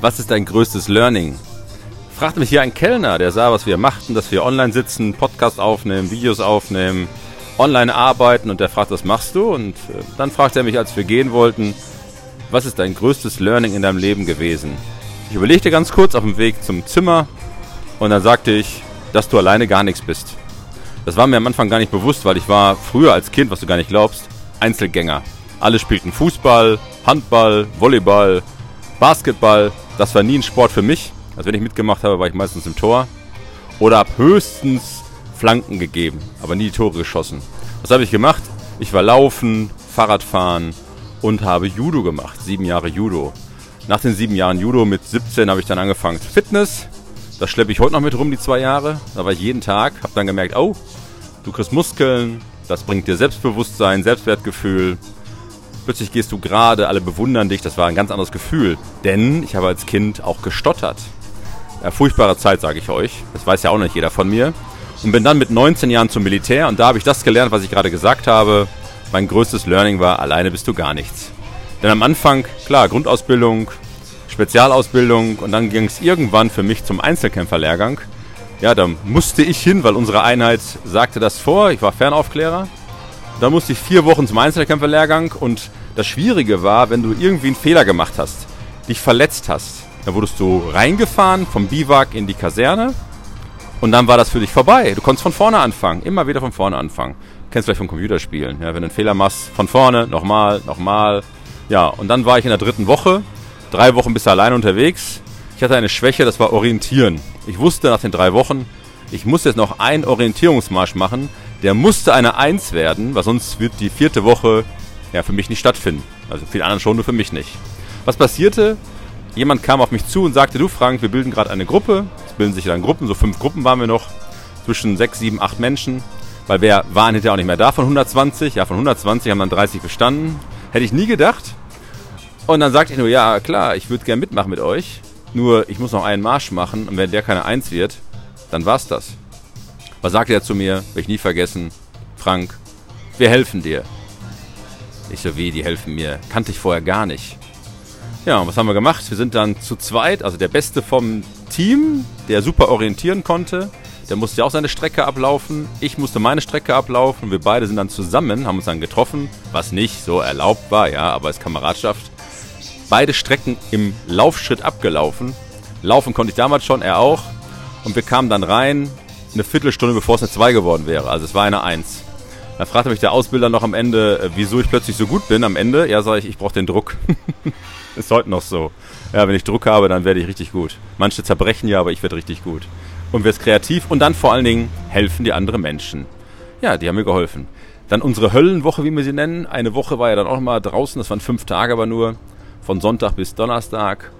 Was ist dein größtes Learning? Fragte mich hier ein Kellner, der sah, was wir machten, dass wir online sitzen, Podcast aufnehmen, Videos aufnehmen, online arbeiten und der fragt, was machst du? Und äh, dann fragte er mich, als wir gehen wollten, was ist dein größtes Learning in deinem Leben gewesen? Ich überlegte ganz kurz auf dem Weg zum Zimmer und dann sagte ich, dass du alleine gar nichts bist. Das war mir am Anfang gar nicht bewusst, weil ich war früher als Kind, was du gar nicht glaubst, Einzelgänger. Alle spielten Fußball, Handball, Volleyball, Basketball. Das war nie ein Sport für mich. Also wenn ich mitgemacht habe, war ich meistens im Tor. Oder habe höchstens Flanken gegeben, aber nie Tore geschossen. Was habe ich gemacht? Ich war laufen, Fahrradfahren und habe Judo gemacht. Sieben Jahre Judo. Nach den sieben Jahren Judo mit 17 habe ich dann angefangen Fitness. Das schleppe ich heute noch mit rum, die zwei Jahre. Da war ich jeden Tag, habe dann gemerkt, oh, du kriegst Muskeln, das bringt dir Selbstbewusstsein, Selbstwertgefühl. Plötzlich gehst du gerade, alle bewundern dich, das war ein ganz anderes Gefühl. Denn ich habe als Kind auch gestottert. Ja, furchtbare Zeit, sage ich euch. Das weiß ja auch nicht jeder von mir. Und bin dann mit 19 Jahren zum Militär und da habe ich das gelernt, was ich gerade gesagt habe. Mein größtes Learning war, alleine bist du gar nichts. Denn am Anfang, klar, Grundausbildung, Spezialausbildung und dann ging es irgendwann für mich zum Einzelkämpferlehrgang. Ja, da musste ich hin, weil unsere Einheit sagte das vor. Ich war Fernaufklärer. Da musste ich vier Wochen zum Einzelkämpferlehrgang und das Schwierige war, wenn du irgendwie einen Fehler gemacht hast, dich verletzt hast, dann wurdest du reingefahren vom Biwak in die Kaserne und dann war das für dich vorbei. Du konntest von vorne anfangen, immer wieder von vorne anfangen. Kennst du vielleicht vom Computerspielen. Ja, wenn du einen Fehler machst, von vorne, nochmal, nochmal. Ja, und dann war ich in der dritten Woche drei Wochen bist du allein unterwegs. Ich hatte eine Schwäche, das war Orientieren. Ich wusste nach den drei Wochen, ich muss jetzt noch einen Orientierungsmarsch machen. Der musste eine Eins werden, weil sonst wird die vierte Woche ja, für mich nicht stattfinden. Also für die anderen schon, nur für mich nicht. Was passierte? Jemand kam auf mich zu und sagte, du Frank, wir bilden gerade eine Gruppe. Es bilden sich dann Gruppen, so fünf Gruppen waren wir noch. Zwischen sechs, sieben, acht Menschen. Weil wir waren hinterher auch nicht mehr da von 120. Ja, von 120 haben dann 30 bestanden. Hätte ich nie gedacht. Und dann sagte ich nur, ja klar, ich würde gerne mitmachen mit euch. Nur ich muss noch einen Marsch machen und wenn der keine Eins wird, dann war's das. Was sagte er zu mir? Will ich nie vergessen. Frank, wir helfen dir. Ich so, wie, die helfen mir? Kannte ich vorher gar nicht. Ja, und was haben wir gemacht? Wir sind dann zu zweit, also der Beste vom Team, der super orientieren konnte. Der musste ja auch seine Strecke ablaufen. Ich musste meine Strecke ablaufen. Wir beide sind dann zusammen, haben uns dann getroffen, was nicht so erlaubt war, ja, aber als Kameradschaft beide Strecken im Laufschritt abgelaufen. Laufen konnte ich damals schon, er auch. Und wir kamen dann rein, eine Viertelstunde bevor es eine 2 geworden wäre. Also es war eine 1. Da fragte mich der Ausbilder noch am Ende, äh, wieso ich plötzlich so gut bin am Ende. Ja, sage ich, ich brauche den Druck. Ist heute noch so. Ja, wenn ich Druck habe, dann werde ich richtig gut. Manche zerbrechen ja, aber ich werde richtig gut. Und wirst kreativ und dann vor allen Dingen helfen die anderen Menschen. Ja, die haben mir geholfen. Dann unsere Höllenwoche, wie wir sie nennen. Eine Woche war ja dann auch mal draußen, das waren fünf Tage aber nur von Sonntag bis Donnerstag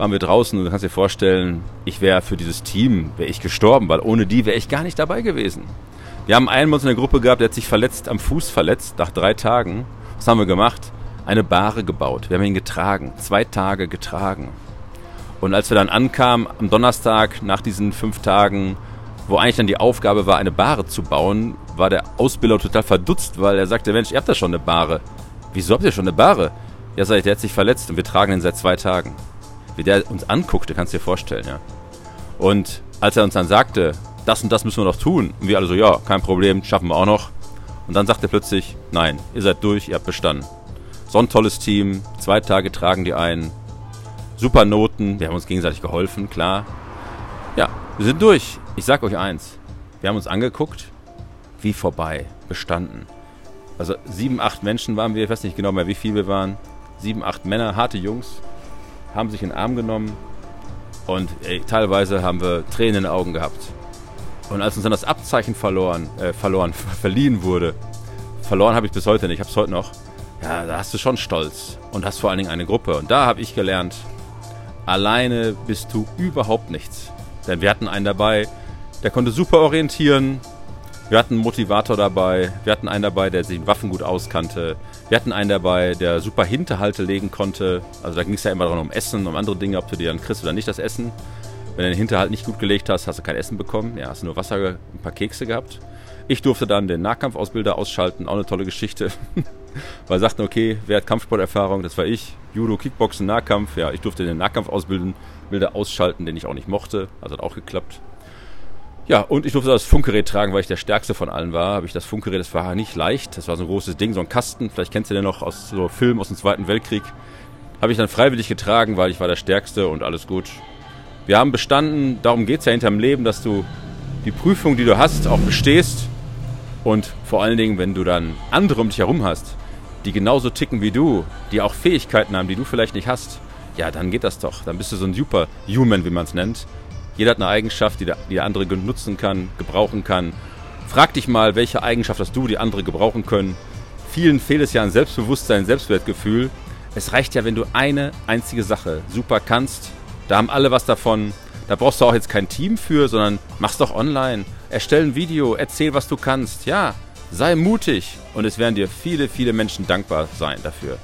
waren wir draußen und du kannst dir vorstellen, ich wäre für dieses Team, wäre ich gestorben, weil ohne die wäre ich gar nicht dabei gewesen. Wir haben einen bei uns in der Gruppe gehabt, der hat sich verletzt, am Fuß verletzt, nach drei Tagen. Was haben wir gemacht? Eine Bahre gebaut. Wir haben ihn getragen, zwei Tage getragen. Und als wir dann ankamen am Donnerstag nach diesen fünf Tagen, wo eigentlich dann die Aufgabe war, eine Bahre zu bauen, war der Ausbilder total verdutzt, weil er sagte, Mensch, ihr habt ja schon eine Bahre. Wieso habt ihr schon eine Bahre? Ja, sag ich, der hat sich verletzt und wir tragen ihn seit zwei Tagen. Wie der uns anguckte, kannst du dir vorstellen, ja. Und als er uns dann sagte, das und das müssen wir noch tun, und wir alle so, ja, kein Problem, schaffen wir auch noch. Und dann sagt er plötzlich, nein, ihr seid durch, ihr habt bestanden. So ein tolles Team, zwei Tage tragen die ein, super Noten, wir haben uns gegenseitig geholfen, klar. Ja, wir sind durch. Ich sag euch eins, wir haben uns angeguckt, wie vorbei, bestanden. Also sieben, acht Menschen waren wir, ich weiß nicht genau mehr, wie viel wir waren sieben, acht Männer, harte Jungs, haben sich in den Arm genommen und ey, teilweise haben wir Tränen in den Augen gehabt. Und als uns dann das Abzeichen verloren, äh, verloren, verliehen wurde, verloren habe ich bis heute nicht, ich habe es heute noch, ja, da hast du schon Stolz und hast vor allen Dingen eine Gruppe. Und da habe ich gelernt, alleine bist du überhaupt nichts. Denn wir hatten einen dabei, der konnte super orientieren, wir hatten einen Motivator dabei, wir hatten einen dabei, der sich in Waffen gut auskannte, wir hatten einen dabei, der super Hinterhalte legen konnte. Also da ging es ja immer darum um Essen, um andere Dinge, ob du dir dann kriegst oder nicht das Essen. Wenn du den Hinterhalt nicht gut gelegt hast, hast du kein Essen bekommen. Ja, hast du nur Wasser, ein paar Kekse gehabt. Ich durfte dann den Nahkampfausbilder ausschalten, auch eine tolle Geschichte. weil sie sagten, okay, wer hat Kampfsporterfahrung? Das war ich. Judo, Kickboxen, Nahkampf. Ja, ich durfte den Nahkampf ausbilden, Bilder ausschalten, den ich auch nicht mochte. Also hat auch geklappt. Ja, und ich durfte das Funkgerät tragen, weil ich der Stärkste von allen war. Habe ich das Funkgerät, das war nicht leicht. Das war so ein großes Ding, so ein Kasten. Vielleicht kennst du den noch aus so Filmen aus dem Zweiten Weltkrieg. Habe ich dann freiwillig getragen, weil ich war der Stärkste und alles gut. Wir haben bestanden, darum geht es ja hinterm Leben, dass du die Prüfung, die du hast, auch bestehst. Und vor allen Dingen, wenn du dann andere um dich herum hast, die genauso ticken wie du, die auch Fähigkeiten haben, die du vielleicht nicht hast, ja, dann geht das doch. Dann bist du so ein Superhuman, wie man es nennt. Jeder hat eine Eigenschaft, die der, die der andere nutzen kann, gebrauchen kann. Frag dich mal, welche Eigenschaft hast du, die andere gebrauchen können. Vielen fehlt es ja an Selbstbewusstsein, Selbstwertgefühl. Es reicht ja, wenn du eine einzige Sache super kannst. Da haben alle was davon. Da brauchst du auch jetzt kein Team für, sondern mach's doch online. Erstell ein Video, erzähl, was du kannst. Ja, sei mutig. Und es werden dir viele, viele Menschen dankbar sein dafür.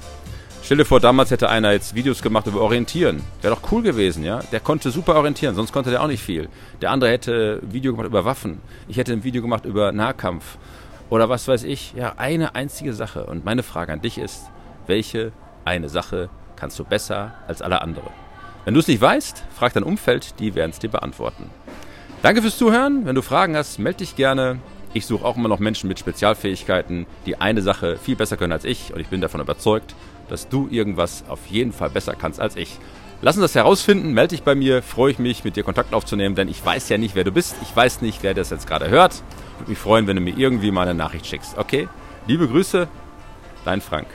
Stell dir vor, damals hätte einer jetzt Videos gemacht über Orientieren. Wäre doch cool gewesen, ja? Der konnte super orientieren, sonst konnte der auch nicht viel. Der andere hätte ein Video gemacht über Waffen. Ich hätte ein Video gemacht über Nahkampf. Oder was weiß ich. Ja, eine einzige Sache. Und meine Frage an dich ist, welche eine Sache kannst du besser als alle andere? Wenn du es nicht weißt, frag dein Umfeld, die werden es dir beantworten. Danke fürs Zuhören. Wenn du Fragen hast, melde dich gerne. Ich suche auch immer noch Menschen mit Spezialfähigkeiten, die eine Sache viel besser können als ich. Und ich bin davon überzeugt, dass du irgendwas auf jeden Fall besser kannst als ich. Lass uns das herausfinden, melde dich bei mir, freue ich mich, mit dir Kontakt aufzunehmen, denn ich weiß ja nicht, wer du bist, ich weiß nicht, wer das jetzt gerade hört. Würde mich freuen, wenn du mir irgendwie mal eine Nachricht schickst. Okay? Liebe Grüße, dein Frank.